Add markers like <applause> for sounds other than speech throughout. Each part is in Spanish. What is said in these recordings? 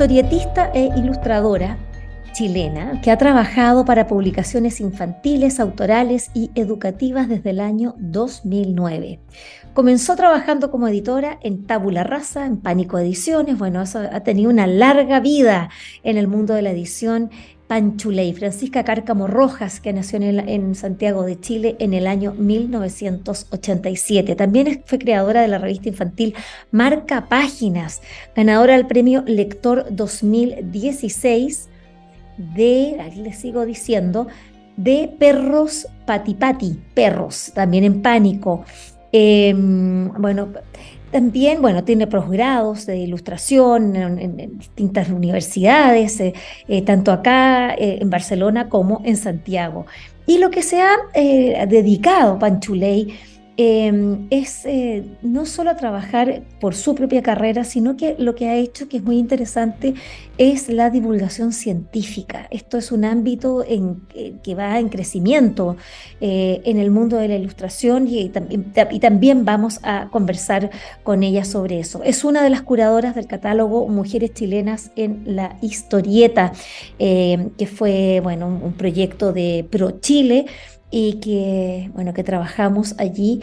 Historietista e ilustradora chilena que ha trabajado para publicaciones infantiles, autorales y educativas desde el año 2009. Comenzó trabajando como editora en Tabula Rasa, en Pánico Ediciones, bueno, ha tenido una larga vida en el mundo de la edición Panchuley, Francisca Cárcamo Rojas, que nació en, Santiago de Chile en el año 1987. También fue creadora de la revista infantil Marca Páginas, ganadora del premio Lector 2016 de, aquí les sigo diciendo, de Perros Patipati, Perros, también en pánico. Em, bueno, también, bueno, tiene posgrados de ilustración en, distintas universidades, eh, eh, tanto acá eh, en Barcelona como en Santiago. Y lo que se ha dedicado Panchuley Em, es eh, no solo trabajar por su propia carrera, sino que lo que ha hecho, que es muy interesante, es la divulgación científica. Esto es un ámbito en, eh, que va en crecimiento eh, en el mundo de la ilustración y, también vamos a conversar con ella sobre eso. Es una de las curadoras del catálogo Mujeres Chilenas en la Historieta, que fue bueno, un proyecto de Pro Chile y que, bueno, que trabajamos allí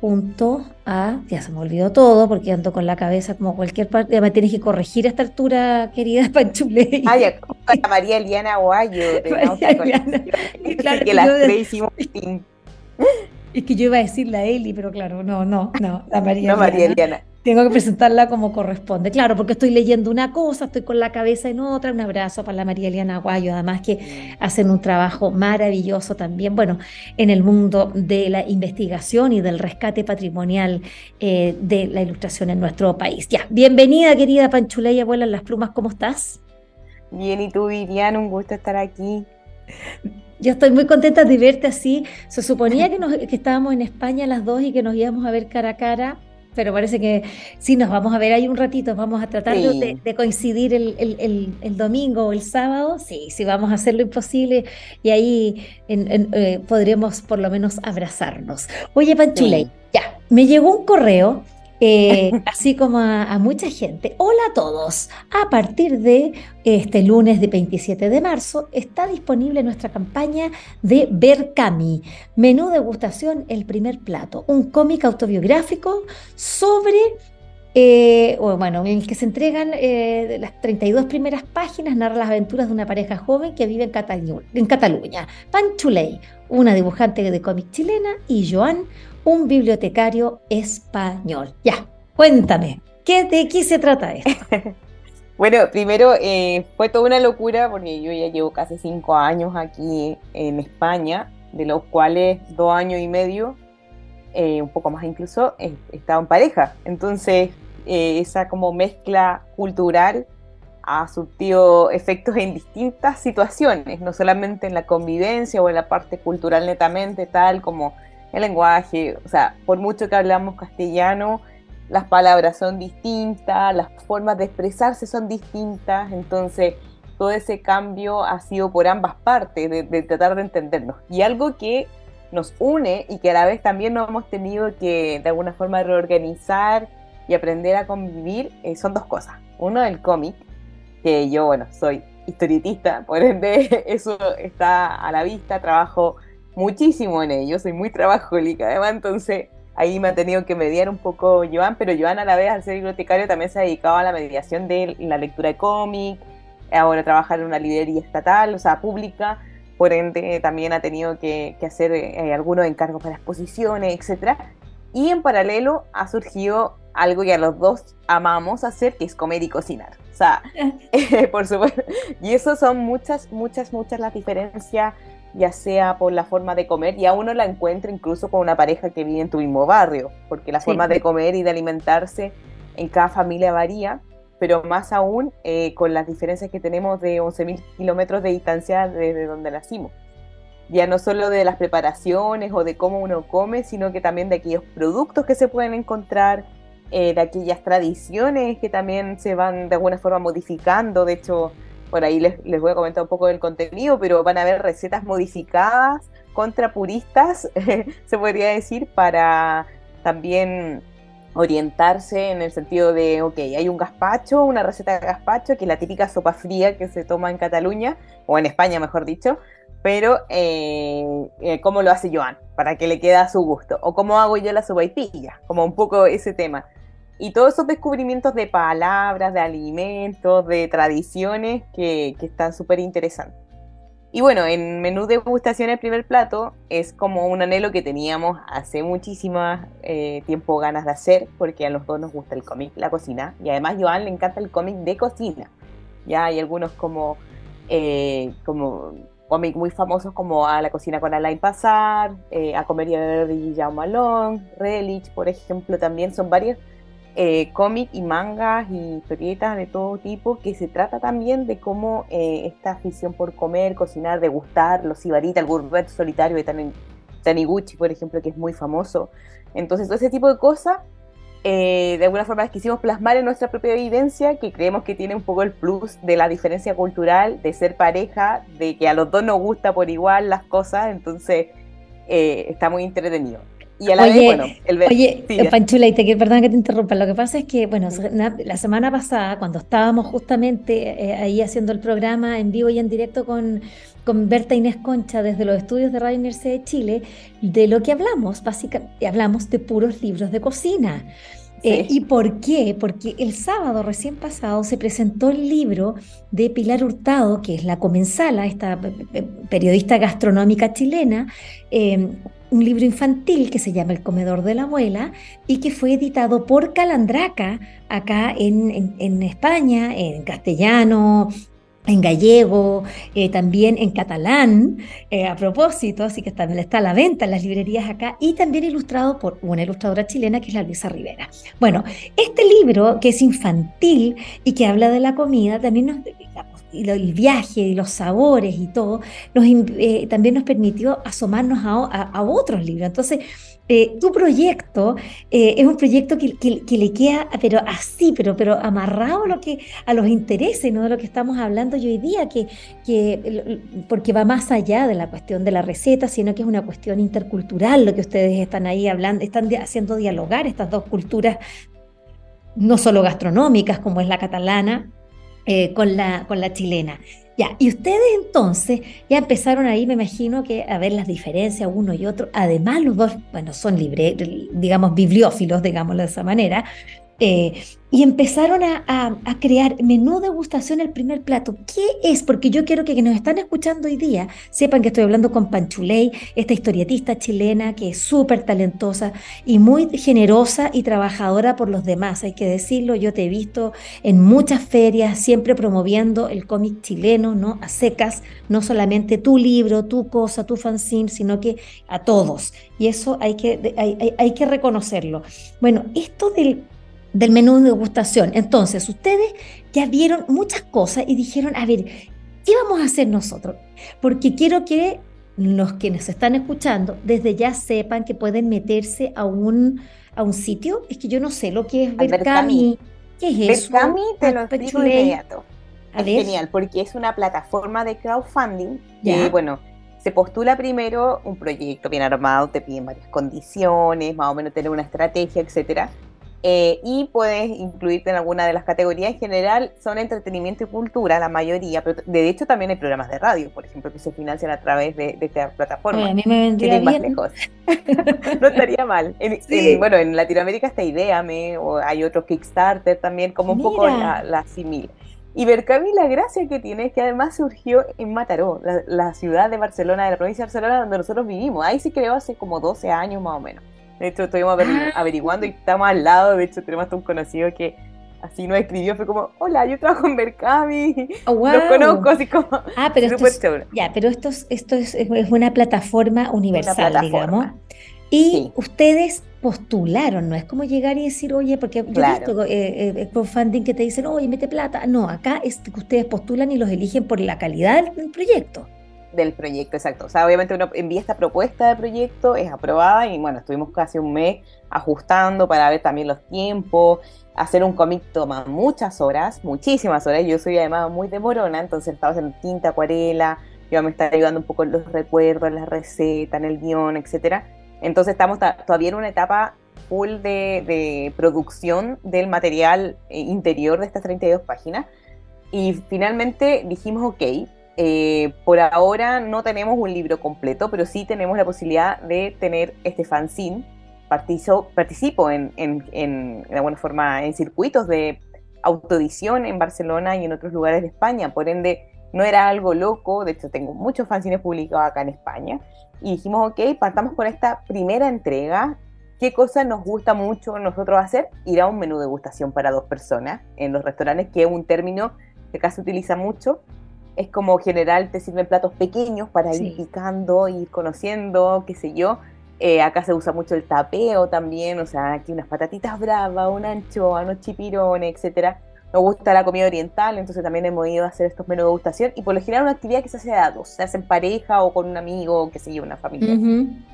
junto a, ya se me olvidó todo porque ando con la cabeza como cualquier parte, ya me tienes que corregir a esta altura, querida <laughs> Panchule. Ay, a María Eliana Guayo, <laughs> y claro, que las tres hicimos Es que yo iba a decir la Eli, pero claro, no, no, no, la María No, María Eliana tengo que presentarla como corresponde. Claro, porque estoy leyendo una cosa, estoy con la cabeza en otra. Un abrazo para la María Eliana Aguayo, además que hacen un trabajo maravilloso también, bueno, en el mundo de la investigación y del rescate patrimonial eh, de la ilustración en nuestro país. Ya, bienvenida querida Panchuleya, abuela las plumas, ¿cómo estás? Bien, y tú Vivian, un gusto estar aquí. Yo estoy muy contenta de verte así. Se suponía que, que estábamos en España las dos y que nos íbamos a ver cara a cara pero parece que sí, nos vamos a ver ahí un ratito, vamos a tratar de, coincidir el, domingo o el sábado, sí, sí, vamos a hacer lo imposible y ahí eh, podremos por lo menos abrazarnos. Oye, Panchuley, ya, me llegó un correo eh, <laughs> así como a, mucha gente. Hola a todos. A partir de este lunes de 27 de marzo está disponible nuestra campaña de Berkami, menú degustación El primer plato, un cómic autobiográfico sobre eh, bueno, en el que se entregan eh, las 32 primeras páginas, narra las aventuras de una pareja joven que vive en, Cataluña. En Cataluña. Una dibujante de cómic chilena, y Joan, un bibliotecario español. Ya, cuéntame, ¿qué, ¿de qué se trata esto? <laughs> bueno, primero eh, fue toda una locura porque yo ya llevo casi cinco años aquí en España, de los cuales dos años y medio, eh, un poco más incluso, he estado en pareja. Entonces, eh, esa como mezcla cultural ha surtido efectos en distintas situaciones, no solamente en la convivencia o en la parte cultural netamente, tal como el lenguaje, o sea, por mucho que hablamos castellano, las palabras son distintas, las formas de expresarse son distintas, entonces todo ese cambio ha sido por ambas partes, de, tratar de entendernos. Y algo que nos une y que a la vez también nos hemos tenido que de alguna forma reorganizar y aprender a convivir eh, son dos cosas. Uno, el cómic, que yo, bueno, soy historietista, por ende <laughs> eso está a la vista, trabajo muchísimo en ello, soy muy trabajólica además, entonces ahí me ha tenido que mediar un poco Joan, pero Joan a la vez al ser bibliotecario también se ha dedicado a la mediación de la lectura de cómic, ahora trabaja en una librería estatal, o sea, pública, por ende también ha tenido que, hacer eh, algunos encargos para exposiciones, etc. Y en paralelo ha surgido algo que a los dos amamos hacer, que es comer y cocinar. O sea, <laughs> por supuesto. Y eso son muchas, muchas, muchas las diferencias ya sea por la forma de comer, y a uno la encuentra incluso con una pareja que vive en tu mismo barrio, porque la forma de comer y de alimentarse en cada familia varía, pero más aún eh, con las diferencias que tenemos de 11.000 kilómetros de distancia desde donde nacimos. Ya no solo de las preparaciones o de cómo uno come, sino que también de aquellos productos que se pueden encontrar, eh, de aquellas tradiciones que también se van de alguna forma modificando. De hecho, por ahí les, les voy a comentar un poco del contenido, pero van a haber recetas modificadas contra puristas, <laughs> se podría decir, para también orientarse en el sentido de, ok, hay un gazpacho, una receta de gazpacho, que es la típica sopa fría que se toma en Cataluña, o en España mejor dicho, pero eh, eh, cómo lo hace Joan, para que le quede a su gusto, o cómo hago yo la sopaipilla, como un poco ese tema. Y todos esos descubrimientos de palabras, de alimentos, de tradiciones que, que están súper interesantes. Y bueno, en menú de degustación el primer plato es como un anhelo que teníamos hace muchísimo eh, tiempo ganas de hacer, porque a los dos nos gusta el cómic, la cocina, y además a Joan le encanta el cómic de cocina. Ya hay algunos como, eh, como cómics muy famosos como A la cocina con Alain Pasar, eh, A comer y beber de Guillermo Malone, Relich, por ejemplo, también son varios eh, cómics y mangas y historietas de todo tipo, que se trata también de cómo eh, esta afición por comer, cocinar, degustar, los sibarita, el gourmet solitario de Taniguchi, por ejemplo, que es muy famoso. Entonces, todo ese tipo de cosas, eh, de alguna forma las quisimos plasmar en nuestra propia vivencia, que creemos que tiene un poco el plus de la diferencia cultural, de ser pareja, de que a los dos nos gusta por igual las cosas, entonces está muy entretenido. Y a la oye, vez, bueno, el Oye, sí, Panchula, y te, que- perdón que te interrumpa. Lo que pasa es que, bueno, la semana pasada, cuando estábamos justamente eh, ahí haciendo el programa en vivo y en directo con, con Berta Inés Concha desde los estudios de Radio Universidad de Chile, de lo que hablamos, básicamente, hablamos de puros libros de cocina. Eh. ¿Y por qué? Porque el sábado recién pasado se presentó el libro de Pilar Hurtado, que es la comensala, esta pe- periodista gastronómica chilena, eh, un libro infantil que se llama El comedor de la abuela y que fue editado por Calandraca acá en, en- España, en castellano, en gallego, eh, también en catalán, eh, a propósito, así que también está a la venta en las librerías acá y también ilustrado por una ilustradora chilena que es la Luisa Rivera. Bueno, este libro que es infantil y que habla de la comida, también nos, y el viaje y los sabores y todo, nos, eh, también nos permitió asomarnos a- a otros libros. Entonces, eh, tu proyecto eh, es un proyecto que, le queda, pero así, pero, pero amarrado a, lo que, a los intereses, ¿no? De lo que estamos hablando hoy día, que, que, porque va más allá de la cuestión de la receta, sino que es una cuestión intercultural lo que ustedes están ahí hablando, están haciendo dialogar estas dos culturas, no solo gastronómicas como es la catalana, eh, con la, con la chilena. Ya, y ustedes entonces ya empezaron ahí, me imagino que a ver las diferencias uno y otro. Además, los dos, bueno, son libre, digamos, bibliófilos, digámoslo de esa manera. Eh, y empezaron a, crear menú degustación el primer plato. ¿Qué es? Porque yo quiero que quienes nos están escuchando hoy día sepan que estoy hablando con Panchuley, esta historietista chilena que es súper talentosa y muy generosa y trabajadora por los demás. Hay que decirlo, yo te he visto en muchas ferias, siempre promoviendo el cómic chileno, ¿no? A secas, no solamente tu libro, tu cosa, tu fanzine, sino que a todos. Y eso hay que, hay- hay que reconocerlo. Bueno, esto del, del menú de degustación, entonces ustedes ya vieron muchas cosas y dijeron, a ver, ¿qué vamos a hacer nosotros? Porque quiero que los que nos están escuchando desde ya sepan que pueden meterse a un, a un sitio. Es que yo no sé lo que es Berkami. ¿Qué es eso? Berkami te lo explico de inmediato. Es genial porque es una plataforma de crowdfunding Ya. que, bueno, se postula primero un proyecto bien armado, te piden varias condiciones, más o menos tener una estrategia, etcétera. Eh, y puedes incluirte en alguna de las categorías. En general son entretenimiento y cultura, la mayoría, pero de hecho también hay programas de radio, por ejemplo, que se financian a través de, de esta plataforma. A mí me vendría ir más bien. lejos. <laughs> no estaría mal. En, Sí. en- bueno, en Latinoamérica está Ideame, o hay otro Kickstarter también, como un poco la, la simil. Y Berkami la gracia que tiene es que además surgió en Mataró, la, la ciudad de Barcelona, de la provincia de Barcelona, donde nosotros vivimos. Ahí se creó hace como 12 años más o menos. De hecho, estuvimos Ah. averiguando y estamos al lado. De hecho, tenemos hasta un conocido que así nos escribió. Fue como, hola, yo trabajo en Berkami. Oh, <laughs> Los conozco, así como, Ah, pero esto es, ya, pero esto es, esto es, es una plataforma universal, plataforma. digamos. Y Sí. ustedes postularon, no es como llegar y decir, oye, porque yo he visto eh, eh, crowdfunding que te dicen, oye, mete plata. No, acá es que ustedes postulan y los eligen por la calidad del proyecto del proyecto, exacto. O sea, obviamente uno envía esta propuesta de proyecto, es aprobada y bueno, estuvimos casi un mes ajustando para ver también los tiempos. Hacer un cómic toma muchas horas, muchísimas horas. Yo soy además muy demorona, entonces estaba haciendo tinta, acuarela, yo me está ayudando un poco en los recuerdos, en la receta, en el guion, etcétera. Entonces estamos todavía en una etapa full de, de producción del material eh, interior de estas 32 páginas. Y finalmente dijimos, ok, eh, por ahora no tenemos un libro completo, pero sí tenemos la posibilidad de tener este fanzine. Participo, participo en, en, en, de alguna forma, en circuitos de autoedición en Barcelona y en otros lugares de España. Por ende, no era algo loco. De hecho, tengo muchos fanzines publicados acá en España. Y dijimos, ok, partamos con esta primera entrega. ¿Qué cosa nos gusta mucho nosotros hacer? Ir a un menú de degustación para dos personas en los restaurantes, que es un término que acá se utiliza mucho es como general te sirven platos pequeños para ir picando, ir conociendo, qué sé yo. Eh, acá se usa mucho el tapeo también, o sea, aquí unas patatitas bravas, una anchoa, unos chipirones, etcétera. Nos gusta la comida oriental, entonces también hemos ido a hacer estos menús de degustación y por lo general una actividad que se hace a dos, se hace en pareja o con un amigo, qué sé yo, una familia.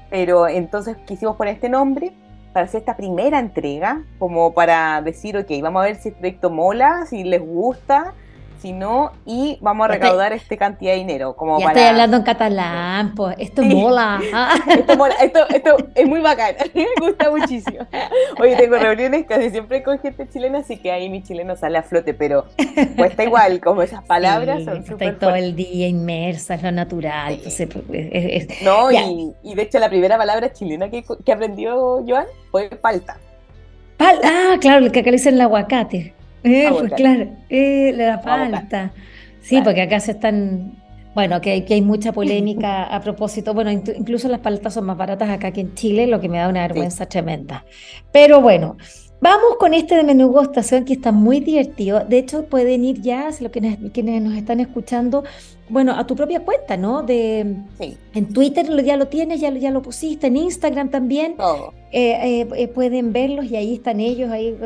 Pero entonces quisimos poner este nombre para hacer esta primera entrega, como para decir, ok, vamos a ver si el proyecto mola, si les gusta, sino y vamos a recaudar esta cantidad de dinero. Como ya estoy hablando en catalán, pues esto mola. <laughs> esto mola. Esto, esto es muy bacán, <laughs> me gusta muchísimo. Oye, tengo reuniones casi siempre con gente chilena, así que ahí mi chileno sale a flote, pero cuesta igual, como esas <laughs> palabras son súper todo el día inmersa, es lo natural. Entonces, pues, no, y, y, de hecho la primera palabra chilena que, que aprendió Joan fue palta. ah, claro, el que acá le dicen el aguacate. Eh, pues claro, eh, le da falta. Sí, porque acá se están, bueno, que, que hay mucha polémica <laughs> a propósito. Bueno, incluso las paletas son más baratas acá que en Chile, lo que me da una vergüenza tremenda. Pero bueno, Vamos con este de menú gustación que está muy divertido. De hecho, pueden ir ya, si lo que quienes nos están escuchando, bueno, a tu propia cuenta, ¿no? De, En Twitter ya lo tienes, ya, ya lo pusiste, en Instagram también. Eh, eh, eh, pueden verlos y ahí están ellos, ahí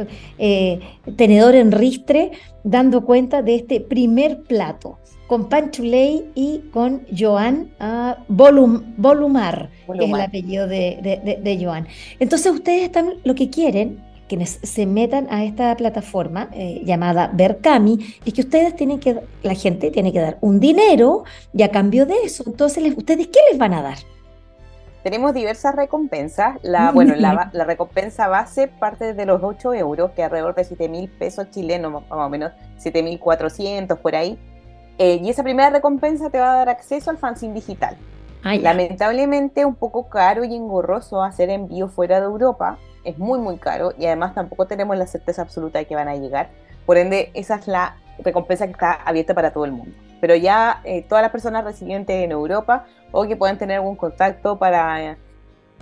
tenedor en ristre, dando cuenta de este primer plato con Panchuley y con Joan uh, Volumar, que es el apellido de, de, de Joan. Entonces ustedes están, lo que quieren quienes se metan a esta plataforma eh, llamada Berkami, es que ustedes tienen que, la gente tiene que dar un dinero y a cambio de eso, entonces, ¿ustedes qué les van a dar? Tenemos diversas recompensas. La, bueno, la, recompensa base parte de los 8 euros, que es alrededor de 7 mil pesos chilenos, más o menos 7.400 por ahí. Eh, y esa primera recompensa te va a dar acceso al fanzine digital. Ah, Lamentablemente un poco caro y engorroso hacer envío fuera de Europa, es muy muy caro y además tampoco tenemos la certeza absoluta de que van a llegar. Por ende, esa es la recompensa que está abierta para todo el mundo. Pero ya eh, todas las personas residentes en Europa o que puedan tener algún contacto para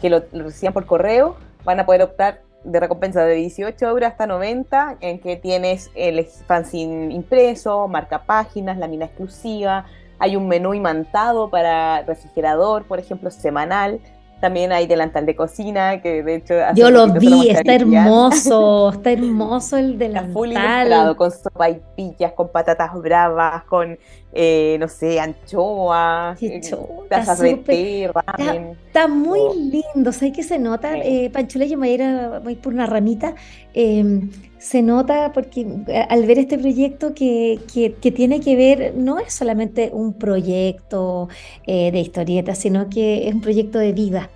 que lo, reciban por correo, van a poder optar de recompensa de 18 euros hasta 90, en que tienes el fanzine impreso, marca páginas, la mina exclusiva, hay un menú imantado para refrigerador, por ejemplo, semanal, también hay delantal de cocina, que de hecho... Yo lo vi, está hermoso, <laughs> está hermoso el delantal. Está full ilustrado, con sopaipillas, con patatas bravas, con, eh, no sé, anchoas, eh, tazas de té, ramen. Está, muy lindo, ¿sabes qué se nota? Eh, Panchula, yo me voy a ir, por una ramita. Em, se nota porque eh, al ver este proyecto que, que, tiene que ver, no es solamente un proyecto de historieta, sino que es un proyecto de vida.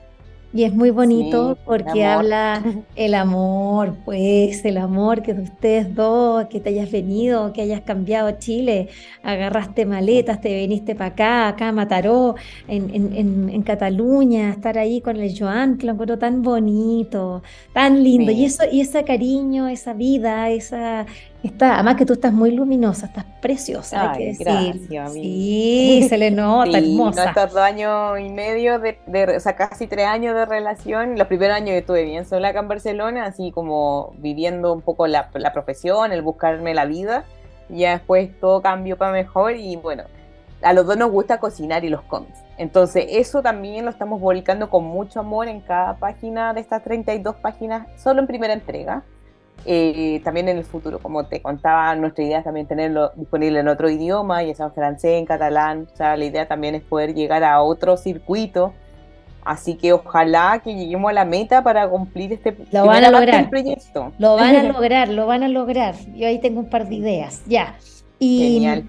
Y es muy bonito porque habla el amor, pues el amor que de ustedes dos, que te hayas venido, que hayas cambiado Chile, agarraste maletas, te viniste para acá, acá a Mataró, en, en, en, Cataluña, estar ahí con el Joan, que lo encuentro tan bonito, tan lindo. Y eso, y ese cariño, esa vida, esa, Está, además que tú estás muy luminosa, estás preciosa, hay que decir. Gracias, sí, <laughs> se le nota, sí, hermosa. Estos dos años y medio, de, o sea, casi tres años de relación. Los primeros años estuve bien sola acá en Barcelona, así como viviendo un poco la, la profesión, el buscarme la vida. Y ya después todo cambió para mejor y bueno, a los dos nos gusta cocinar y los cómics. Entonces, eso también lo estamos publicando con mucho amor en cada página de estas 32 páginas, solo en primera entrega. Eh, también en el futuro, como te contaba, nuestra idea es también tenerlo disponible en otro idioma, ya sea en francés, en catalán. O sea, la idea también es poder llegar a otro circuito. Así que ojalá que lleguemos a la meta para cumplir este lo van a lograr. proyecto. Lo van a <laughs> lograr, lo van a lograr. Yo ahí tengo un par de ideas. Ya. Y, Genial.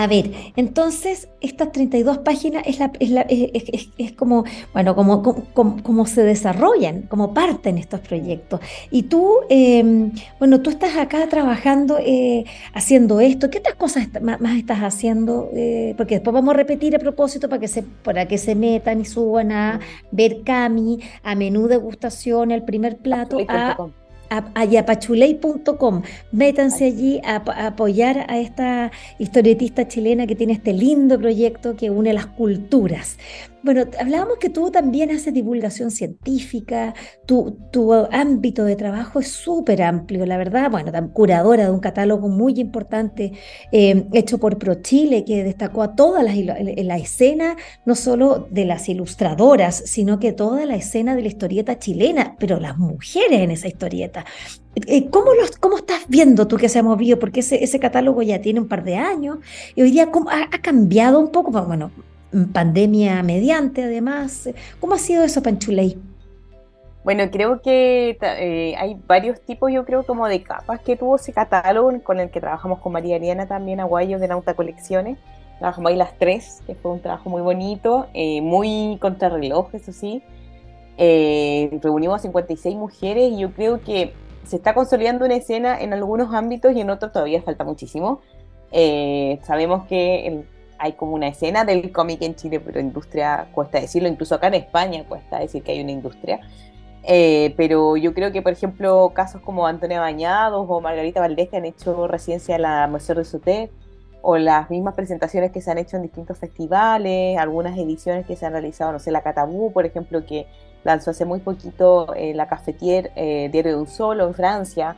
A ver, entonces estas 32 páginas es, la, es, la, es, como, bueno, como, como, se desarrollan, como parten estos proyectos. Y tú, em, bueno, tú estás acá trabajando, eh, haciendo esto. ¿Qué otras cosas más, estás haciendo? Eh, porque después vamos a repetir a propósito para que se, para que se metan y suban a ver Cami, a menú degustación, el primer plato, a a, yapachuley.com. Métanse allí a, apoyar a esta historietista chilena que tiene este lindo proyecto que une las culturas. Bueno, hablábamos que tú también haces divulgación científica, tu, tu ámbito de trabajo es súper amplio, la verdad, bueno, curadora de un catálogo muy importante eh, hecho por ProChile, que destacó a toda la, la, escena, no solo de las ilustradoras, sino que toda la escena de la historieta chilena, pero las mujeres en esa historieta. Eh, ¿Cómo, los, ¿Cómo estás viendo tú que se ha movido? Porque ese, ese catálogo ya tiene un par de años y hoy día ¿cómo ha, ha cambiado un poco. Bueno, pandemia mediante, además. ¿Cómo ha sido eso, Panchuley? Bueno, creo que eh, hay varios tipos, yo creo, como de capas que tuvo ese catálogo con el que trabajamos con María Ariana también, Aguayo de Nauta Colecciones. Trabajamos ahí las tres, que fue un trabajo muy bonito, eh, muy contrarreloj, eso sí. Eh, reunimos a 56 mujeres y yo creo que se está consolidando una escena en algunos ámbitos y en otros todavía falta muchísimo. sabemos que el hay como una escena del cómic en Chile, pero industria cuesta decirlo, incluso acá en España cuesta decir que hay una industria. Eh, pero yo creo que, por ejemplo, casos como Antonia Bañados o Margarita Valdés, que han hecho residencia en la Museo de Soté, o las mismas presentaciones que se han hecho en distintos festivales, algunas ediciones que se han realizado, no sé, la Catabú, por ejemplo, que lanzó hace muy poquito eh, la Cafetier, eh, Diario de un Solo en Francia,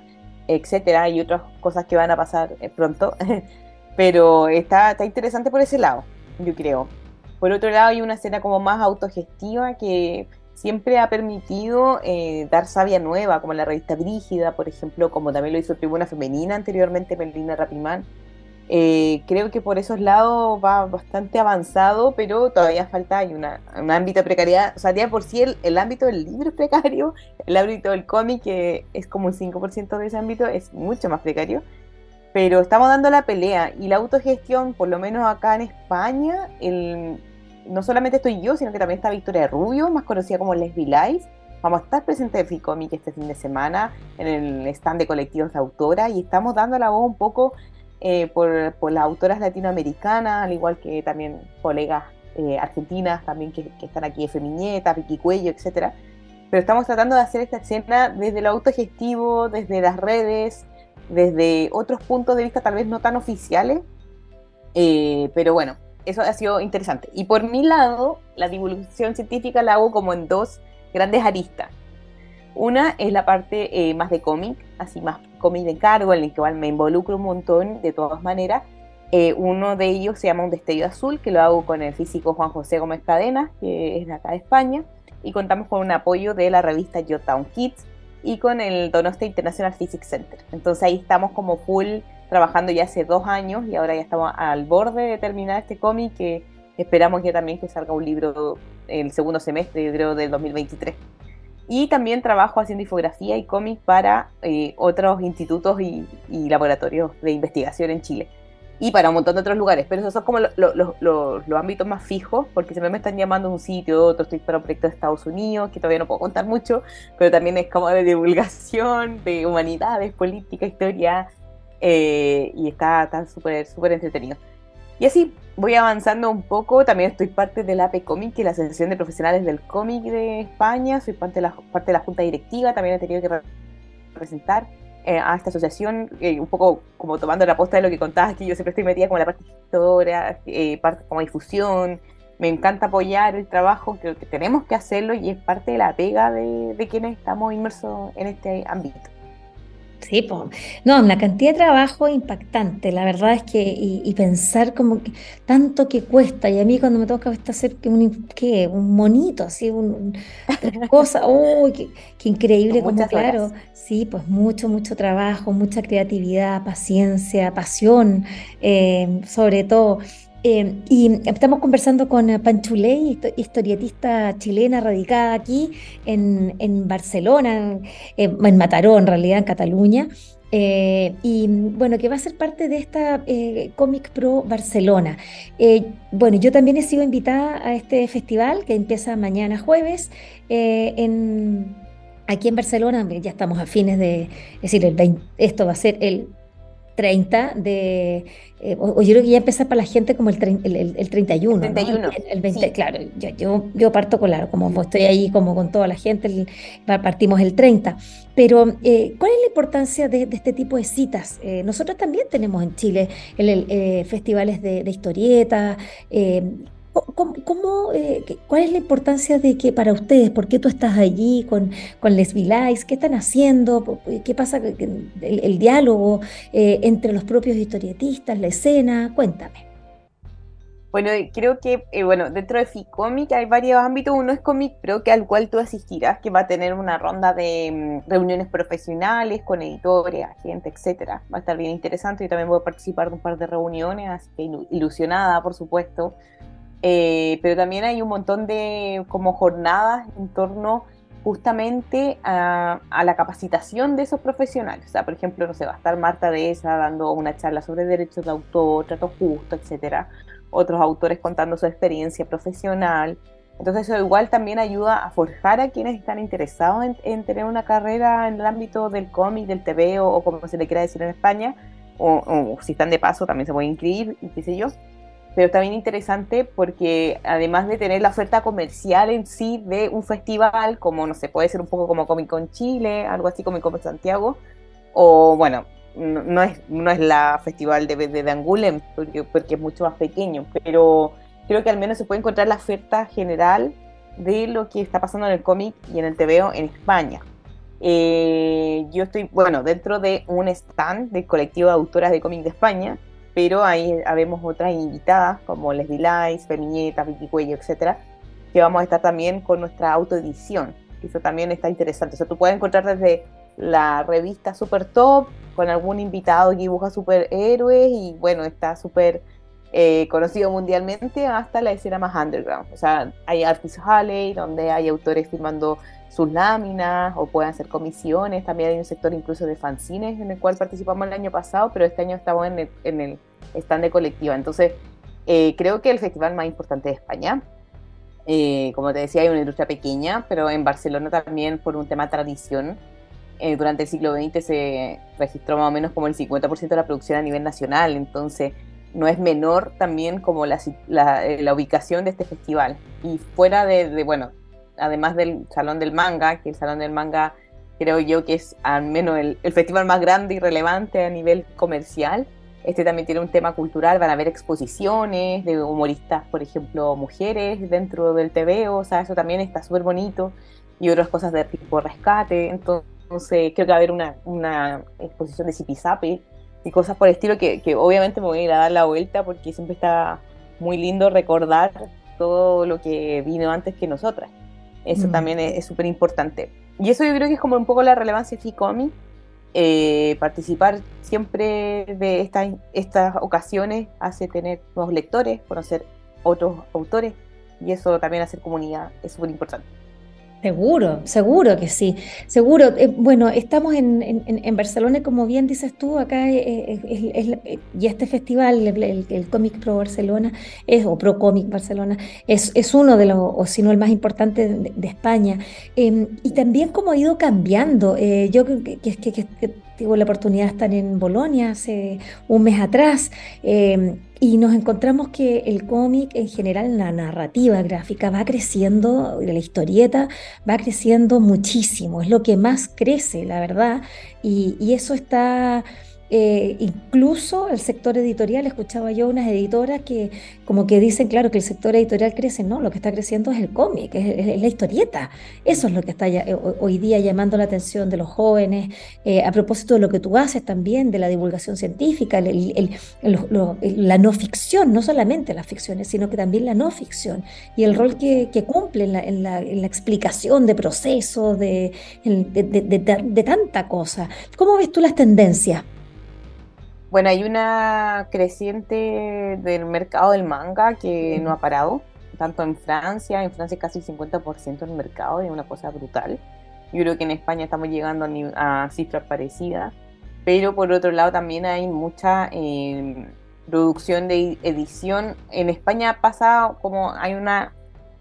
etcétera, y otras cosas que van a pasar pronto. <laughs> Pero está, está interesante por ese lado, yo creo. Por otro lado, hay una escena como más autogestiva que siempre ha permitido eh, dar sabia nueva, como la revista Brígida, por ejemplo, como también lo hizo Tribuna Femenina anteriormente, Melina Rapimán. Eh, creo que por esos lados va bastante avanzado, pero todavía falta, hay una, un ámbito de precariedad, o sea, ya por sí el, ámbito del libro es precario, el ámbito del cómic, que es como un 5% de ese ámbito, es mucho más precario pero estamos dando la pelea y la autogestión, por lo menos acá en España, el, no solamente estoy yo, sino que también está Victoria Rubio, más conocida como Leslie Lice. Vamos a estar presentes en Ficomic este fin de semana en el stand de colectivos de autoras y estamos dando la voz un poco eh, por, por, las autoras latinoamericanas, al igual que también colegas eh, argentinas también que, que, están aquí, Femiñeta, Vicky Cuello, etcétera. Pero estamos tratando de hacer esta escena desde lo autogestivo, desde las redes, desde otros puntos de vista tal vez no tan oficiales, eh, pero bueno, eso ha sido interesante. Y por mi lado, la divulgación científica la hago como en dos grandes aristas. Una es la parte eh, más de cómic, así más cómic de encargo, en el cual me involucro un montón de todas maneras. Eh, uno de ellos se llama Un Destello Azul, que lo hago con el físico Juan José Gómez Cadenas, que es de acá de España, y contamos con un apoyo de la revista Town Kids, y con el Donostia International Physics Center. Entonces ahí estamos como full trabajando ya hace dos años y ahora ya estamos al borde de terminar este cómic que esperamos ya también que salga un libro el segundo semestre creo del 2023. Y también trabajo haciendo infografía y cómic para eh, otros institutos y laboratorios de investigación en Chile y para un montón de otros lugares, pero esos son como los ámbitos más fijos, porque siempre me están llamando a un sitio, otro estoy para un proyecto de Estados Unidos, que todavía no puedo contar mucho, pero también es como de divulgación, de humanidades, política, historia, eh, y está súper súper entretenido. Y así voy avanzando un poco, también estoy parte del AP Comic, que es la Asociación de Profesionales del Cómic de España, soy parte de la, parte de la Junta Directiva, también he tenido que representar eh, a esta asociación, eh, un poco como tomando la posta de lo que contabas, que yo siempre estoy metida como la parte historia, eh, parte como difusión, me encanta apoyar el trabajo, creo que tenemos que hacerlo y es parte de la pega de, de quienes estamos inmersos en este ámbito. Sí, pues, no, una cantidad de trabajo impactante, la verdad es que, y, pensar como que tanto que cuesta, y a mí cuando me toca hacer un, ¿qué? un monito, así, un, <laughs> cosa, uy, qué, increíble, como claro, sí, pues mucho, mucho trabajo, mucha creatividad, paciencia, pasión, eh, sobre todo. Eh, y estamos conversando con Panchuley, historietista chilena radicada aquí en, Barcelona, eh, en Mataró en realidad, en Cataluña. Eh, y bueno, que va a ser parte de esta Comic Pro Barcelona. bueno, yo también he sido invitada a este festival que empieza mañana jueves aquí en Barcelona. Ya estamos a fines de, es decir, el esto va a ser el 30 de, eh, o, yo creo que ya empezar para la gente como el, el, el, 31. El 31. El, 20, claro, yo, yo, parto claro, como estoy ahí como con toda la gente, partimos el 30. Pero, eh, ¿cuál es la importancia de, este tipo de citas? Eh, nosotros también tenemos en Chile el, festivales de, de historietas, ¿Cómo, eh, ¿Cuál es la importancia de que para ustedes, por qué tú estás allí con, con Les Vilais, qué están haciendo, qué pasa el, el diálogo eh, entre los propios historietistas, la escena? Cuéntame. Bueno, creo que, eh, bueno, dentro de FICOMIC hay varios ámbitos. Uno es Comic Pro, que al cual tú asistirás, que va a tener una ronda de mm, reuniones profesionales con editores, agentes, etcétera. Va a estar bien interesante. Yo también voy a participar de un par de reuniones, así que ilusionada, por supuesto. Eh, pero también hay un montón de como jornadas en torno justamente a, la capacitación de esos profesionales. O sea, por ejemplo, no sé, va a estar Marta de esa dando una charla sobre derechos de autor, trato justo, etcétera. Otros autores contando su experiencia profesional. Entonces eso igual también ayuda a forjar a quienes están interesados en, tener una carrera en el ámbito del cómic, del TV o, como se le quiera decir en España, o, o, si están de paso también se pueden inscribir y qué sé yo pero también interesante porque además de tener la oferta comercial en sí de un festival, como no sé, puede ser un poco como Comic Con Chile, algo así como Comic Con Santiago, o bueno, no, es, no es la festival de, de, Angoulême, porque, porque es mucho más pequeño, pero creo que al menos se puede encontrar la oferta general de lo que está pasando en el cómic y en el TVO en España. Eh, yo estoy, bueno, dentro de un stand del colectivo de autoras de cómic de España, pero ahí habemos otras invitadas como Les Vilais, Femiñeta, Vicky Cuello, etcétera, que vamos a estar también con nuestra autoedición. Eso también está interesante. O sea, tú puedes encontrar desde la revista Super Top con algún invitado que dibuja superhéroes y bueno, está súper eh, conocido mundialmente hasta la escena más underground. O sea, hay Artist Halley, donde hay autores firmando sus láminas o pueden hacer comisiones. También hay un sector incluso de fanzines en el cual participamos el año pasado, pero este año estamos en el, en el stand de colectiva. Entonces, eh, creo que el festival más importante de España. Eh, como te decía, hay una industria pequeña, pero en Barcelona también por un tema tradición. Eh, durante el siglo XX se registró más o menos como el 50% de la producción a nivel nacional, entonces no es menor también como la, la, ubicación de este festival. Y fuera de, de, bueno, además del Salón del Manga, que el Salón del Manga creo yo que es al menos el, festival más grande y relevante a nivel comercial. Este también tiene un tema cultural, van a haber exposiciones de humoristas, por ejemplo, mujeres dentro del TV, o sea, eso también está súper bonito, y otras cosas de tipo rescate, entonces creo que va a haber una, una exposición de zipizape y cosas por el estilo que, que obviamente me voy a ir a dar la vuelta porque siempre está muy lindo recordar todo lo que vino antes que nosotras. Eso mm. también es súper importante. Y eso yo creo que es como un poco la relevancia de FICOMI, eh, participar siempre de estas, estas ocasiones hace tener nuevos lectores, conocer otros autores y eso también hacer comunidad es súper importante. Seguro, seguro que sí, seguro. Eh, bueno, estamos en, Barcelona, como bien dices tú, acá eh, eh, y este festival, el, el, Comic Pro Barcelona, es, o Pro Comic Barcelona, es, uno de los, o si no el más importante de, España. Em, y también como ha ido cambiando. yo que, que, que, tuve la oportunidad de estar en Bolonia hace un mes atrás. Y nos encontramos que el cómic en general, la narrativa gráfica va creciendo, la historieta va creciendo muchísimo, es lo que más crece, la verdad, y, eso está eh, incluso el sector editorial, escuchaba yo unas editoras que como que dicen, claro, que el sector editorial crece, no, lo que está creciendo es el cómic, es, la historieta. Eso es lo que está eh, hoy día llamando la atención de los jóvenes, eh, a propósito de lo que tú haces también, de la divulgación científica, la no ficción, no solamente las ficciones, sino que también la no ficción, y el rol que, cumple en la, explicación de procesos, de tanta cosa. ¿Cómo ves tú las tendencias? Bueno, hay una creciente del mercado del manga que no ha parado, tanto en Francia, en Francia casi 50% del mercado, es una cosa brutal. Yo creo que en España estamos llegando a, cifras parecidas, pero por otro lado también hay mucha em, producción de edición. En España pasa como hay una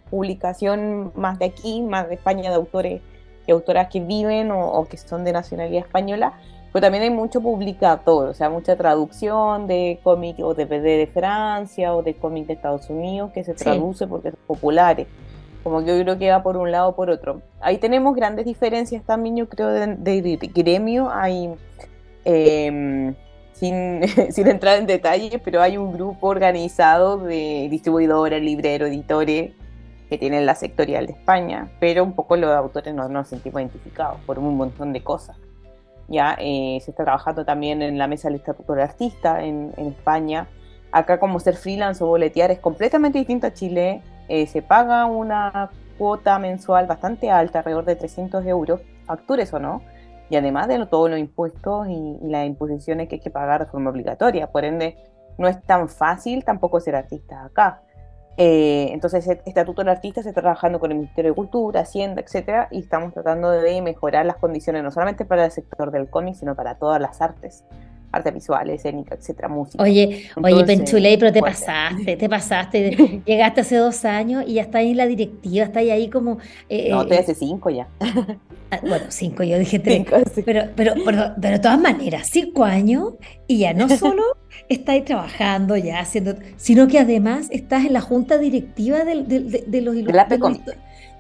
publicación más de aquí, más de España, de autores y autoras que viven o que son de nacionalidad española, pero también hay mucho publicador, o sea, mucha traducción de cómic o DVD de Francia o de cómic de Estados Unidos que se traduce porque son populares. Como que yo creo que va por un lado o por otro. Ahí tenemos grandes diferencias también, yo creo, de, gremio. Hay, em, sin, <laughs> sin entrar en detalles, pero hay un grupo organizado de distribuidores, libreros, editores que tienen la sectorial de España, pero un poco los autores no nos sentimos identificados por un montón de cosas. Ya eh, se está trabajando también en la mesa del estatuto artista en, España. Acá como ser freelance o boletear es completamente distinto a Chile. Eh, se paga una cuota mensual bastante alta, alrededor de 300 euros, factures o no, y además de todos los impuestos y, las imposiciones que hay que pagar de forma obligatoria. Por ende, no es tan fácil tampoco ser artista acá. Eh, entonces, el Estatuto del Artista se está trabajando con el Ministerio de Cultura, Hacienda, etcétera, y estamos tratando de mejorar las condiciones no solamente para el sector del cómic, sino para todas las artes artes visuales, escénica, etcétera, música. Oye, oye, Penchuley, pero te pasaste, te pasaste. <laughs> Llegaste hace dos años y ya está ahí en la directiva, está ahí como. Eh, no, estoy eh, hace cinco ya. Ah, bueno, cinco, yo dije tres. pero, pero, pero, pero, de todas maneras, cinco años y ya no solo <laughs> estás trabajando, ya haciendo, sino que además estás en la junta directiva de, de, los ilustradores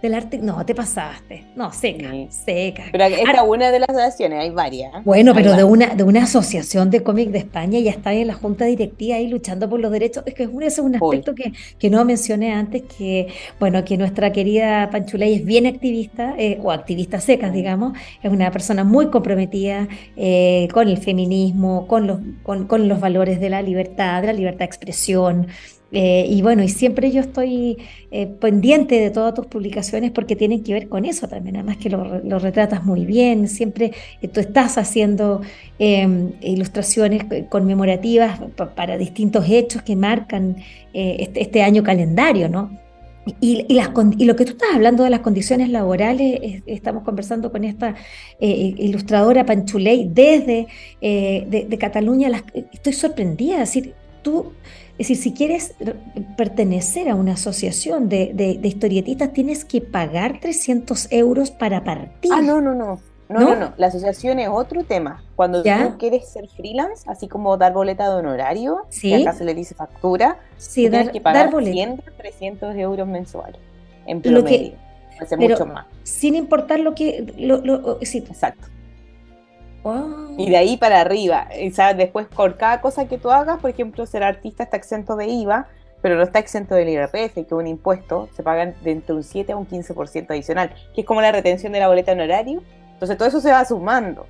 del arte. No, te pasaste. No, seca, seca. Pero esta es una de las asociaciones, hay varias. Bueno, pero de una, de una asociación de cómic de España ya está en la junta directiva ahí luchando por los derechos. Es que ese es un aspecto que, que, no mencioné antes, que bueno, que nuestra querida Panchuley es bien activista, eh, o activista secas, digamos, es una persona muy comprometida eh, con el feminismo, con los, con, con los valores de la libertad, de la libertad de expresión. Eh, y bueno, y siempre yo estoy eh, pendiente de todas tus publicaciones porque tienen que ver con eso también, además que lo, retratas muy bien, siempre eh, tú estás haciendo em, ilustraciones conmemorativas para distintos hechos que marcan este, este, año calendario, ¿no? Y, lo que tú estás hablando de las condiciones laborales, estamos conversando con esta ilustradora Panchuley desde de, Cataluña, estoy sorprendida, es decir, tú es decir, si quieres pertenecer a una asociación de, historietistas, tienes que pagar 300 euros para partir. Ah, no, no, no. No, no, no, La asociación es otro tema. Cuando tú quieres ser freelance, así como dar boleta de honorario, que acá se le dice factura, tienes que pagar dar 100, 300 euros mensuales en promedio. Lo mucho más. Sin importar lo que... Lo, Exacto. Y de ahí para arriba. O sea, después por cada cosa que tú hagas, por ejemplo, ser artista está exento de IVA, pero no está exento del IRPF, que es un impuesto, se pagan de entre un 7 a un 15% adicional, que es como la retención de la boleta en horario. Entonces todo eso se va sumando.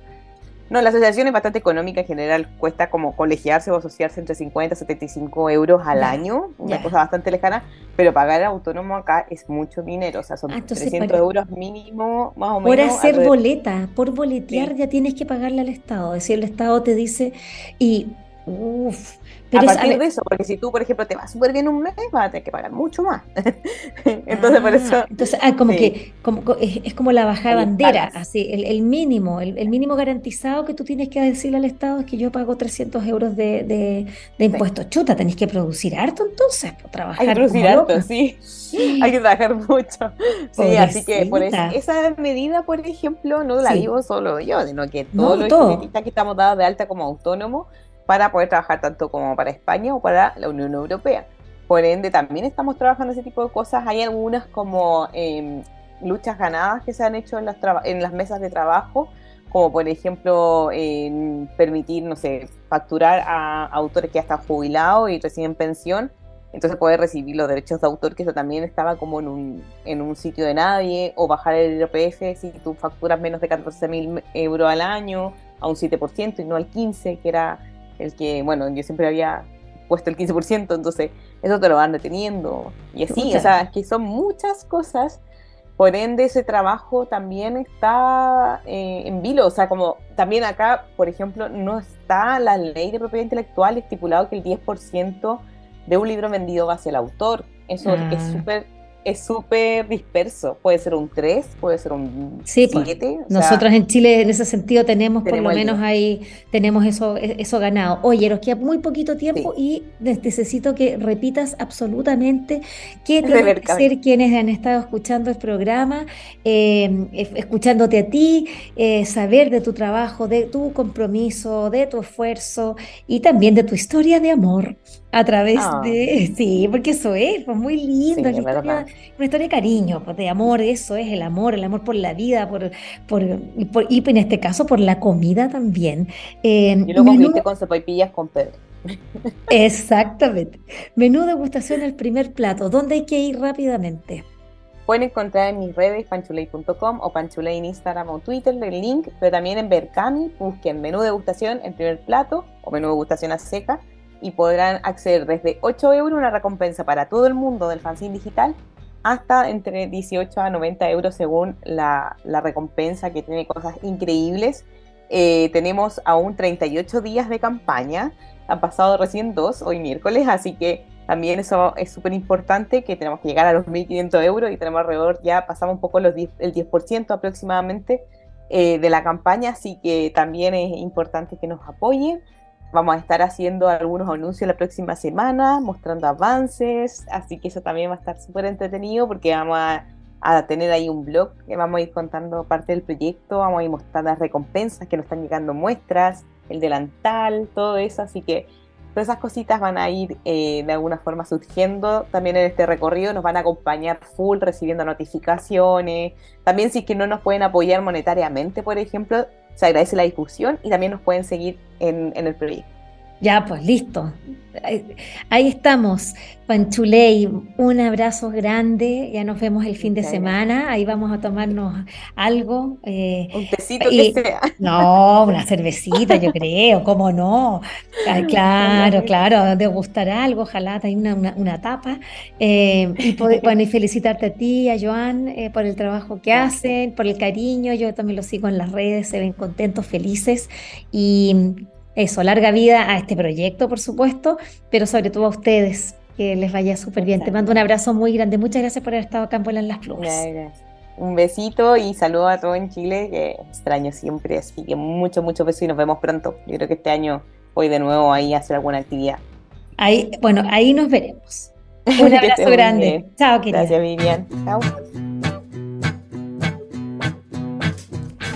No, la asociación es bastante económica en general, cuesta como colegiarse o asociarse entre 50 y 75 euros al año, una cosa bastante lejana, pero pagar autónomo acá es mucho dinero, o sea, son 300 ah, euros mínimo, más o menos. Por hacer boleta, por boletear ya tienes que pagarle al Estado, es decir, el Estado te dice, y uff, a partir de eso, porque si tú, por ejemplo, te vas súper bien un mes, vas a tener que pagar mucho más. <laughs> entonces, por eso. Ah, entonces, ah, como que como, es, como la bajada de bandera, así, el, el mínimo, el, mínimo garantizado que tú tienes que decirle al Estado es que yo pago 300 euros de, de, de impuestos. Chuta, tenés que producir harto entonces, trabajar. Hay que producir harto, sí. Hay que trabajar mucho. Sí, así que por eso, esa medida, por ejemplo, no la digo solo yo, sino que todos los que estamos dados de alta como autónomos para poder trabajar tanto como para España o para la Unión Europea. Por ende, también estamos trabajando ese tipo de cosas. Hay algunas como em, luchas ganadas que se han hecho en las, en las mesas de trabajo como por ejemplo permitir, no sé, facturar a autores que ya están jubilados y reciben pensión, entonces poder recibir los derechos de autor, que eso también estaba como en un, en un sitio de nadie, o bajar el IRPF si tú facturas menos de 14 mil euros al año a un 7% y no al 15%, que era el que, bueno, yo siempre había puesto el 15%, entonces eso te lo van deteniendo. Y así, o sea, es que son muchas cosas por ende, ese trabajo también está eh, en vilo. O sea, como también acá, por ejemplo, no está la ley de propiedad intelectual estipulado que el 10% de un libro vendido va hacia el autor. Eso es ah. súper es súper disperso. Puede ser un 3, puede ser un 7. Pues, nosotros en Chile en ese sentido tenemos, por lo menos ahí, tenemos eso, e, eso ganado. Oye, nos queda muy poquito tiempo y necesito que repitas absolutamente qué <laughs> tienen que hacer quienes han estado escuchando el programa, eh, escuchándote a ti, eh, saber de tu trabajo, de tu compromiso, de tu esfuerzo y también de tu historia de amor a través ah. de, <laughs> sí, porque eso es, pues muy lindo, una, historia, una, historia, de cariño, pues, de amor, eso es el amor, el amor por la vida, por, por, y en este caso por la comida también. Eh, Yo lo conviste con cepillas con Pedro. <laughs> Exactamente. Menú degustación el primer plato. ¿Dónde hay que ir rápidamente? Pueden encontrar en mis redes panchuley.com o panchuley en Instagram o Twitter el link, pero también en Berkami busquen menú degustación el primer plato o menú degustación a seca y podrán acceder desde 8 euros una recompensa para todo el mundo del fanzine digital hasta entre 18 a 90 euros según la, recompensa que tiene cosas increíbles. Eh, tenemos aún 38 días de campaña, han pasado recién dos, hoy miércoles, así que también eso es súper importante, que tenemos que llegar a los 1.500 euros y tenemos alrededor, ya pasamos un poco los el 10% aproximadamente eh, de la campaña, así que también es importante que nos apoyen. Vamos a estar haciendo algunos anuncios la próxima semana, mostrando avances, así que eso también va a estar súper entretenido porque vamos a, tener ahí un blog que vamos a ir contando parte del proyecto, vamos a ir mostrando las recompensas que nos están llegando muestras, el delantal, todo eso, así que todas esas cositas van a ir eh, de alguna forma surgiendo. También en este recorrido, nos van a acompañar full recibiendo notificaciones, también si es que no nos pueden apoyar monetariamente, por ejemplo, se agradece la discusión y también nos pueden seguir en, en el proyecto. Ya, pues listo. Ahí estamos, Panchuley. Un abrazo grande. Ya nos vemos el fin de semana. Ahí vamos a tomarnos algo. Eh, un tecito que sea. No, una cervecita, yo creo. ¿Cómo no? <laughs> claro, claro. Degustar algo. Ojalá hay una, una, tapa. Eh, y <laughs> bueno, y felicitarte a ti, a Joan, eh, por el trabajo que hacen, por el cariño. Yo también lo sigo en las redes. Se ven contentos, felices. Y eso, larga vida a este proyecto, por supuesto, pero sobre todo a ustedes, que les vaya súper bien. Te mando un abrazo muy grande. Muchas gracias por haber estado acá en Las Plumas. Un besito y saludo a todo en Chile, que extraño siempre. Así que mucho, mucho beso y nos vemos pronto. Yo creo que este año voy de nuevo ahí a hacer alguna actividad. Ahí, bueno, ahí nos veremos. <laughs> Un abrazo grande. Chao, querida. Gracias, Vivian. Chao.